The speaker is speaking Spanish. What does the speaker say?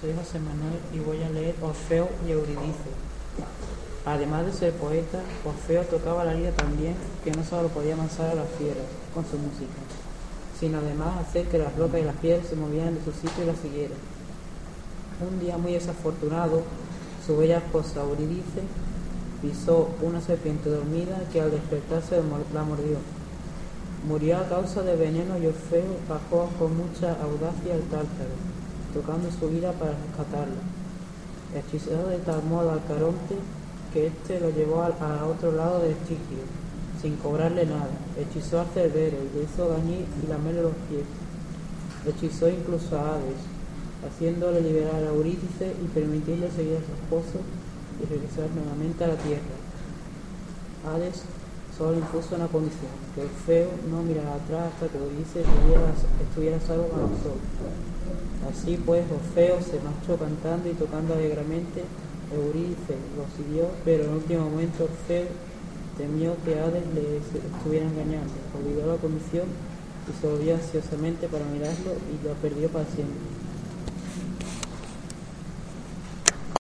soy José Manuel y voy a leer Orfeo y Euridice. Además de ser poeta, Orfeo tocaba la lira también, que no solo podía amansar a las fieras con su música, sino además hacer que las rocas y las piedras se movieran de su sitio y la siguieran. Un día muy desafortunado, su bella esposa Euridice pisó una serpiente dormida que al despertarse la mordió. Murió a causa de veneno y Orfeo bajó con mucha audacia al tártaro, tocando su vida para rescatarlo. Hechizado de tal modo al Caronte que éste lo llevó a, otro lado del Estigio, sin cobrarle nada. Hechizó a Cerbero y le hizo gañir y lamerle los pies. Hechizó incluso a Hades, haciéndole liberar a Eurídice y permitirle seguir a su esposo y regresar nuevamente a la tierra. Hades solo impuso una condición, que feo no mirara atrás hasta que Ulises estuviera, salvo el sol. Así pues, Orfeo se marchó cantando y tocando alegremente, Eurídice lo siguió, pero en último momento Orfeo temió que Hades le estuviera engañando, olvidó la condición y se volvió ansiosamente para mirarlo y lo perdió para siempre.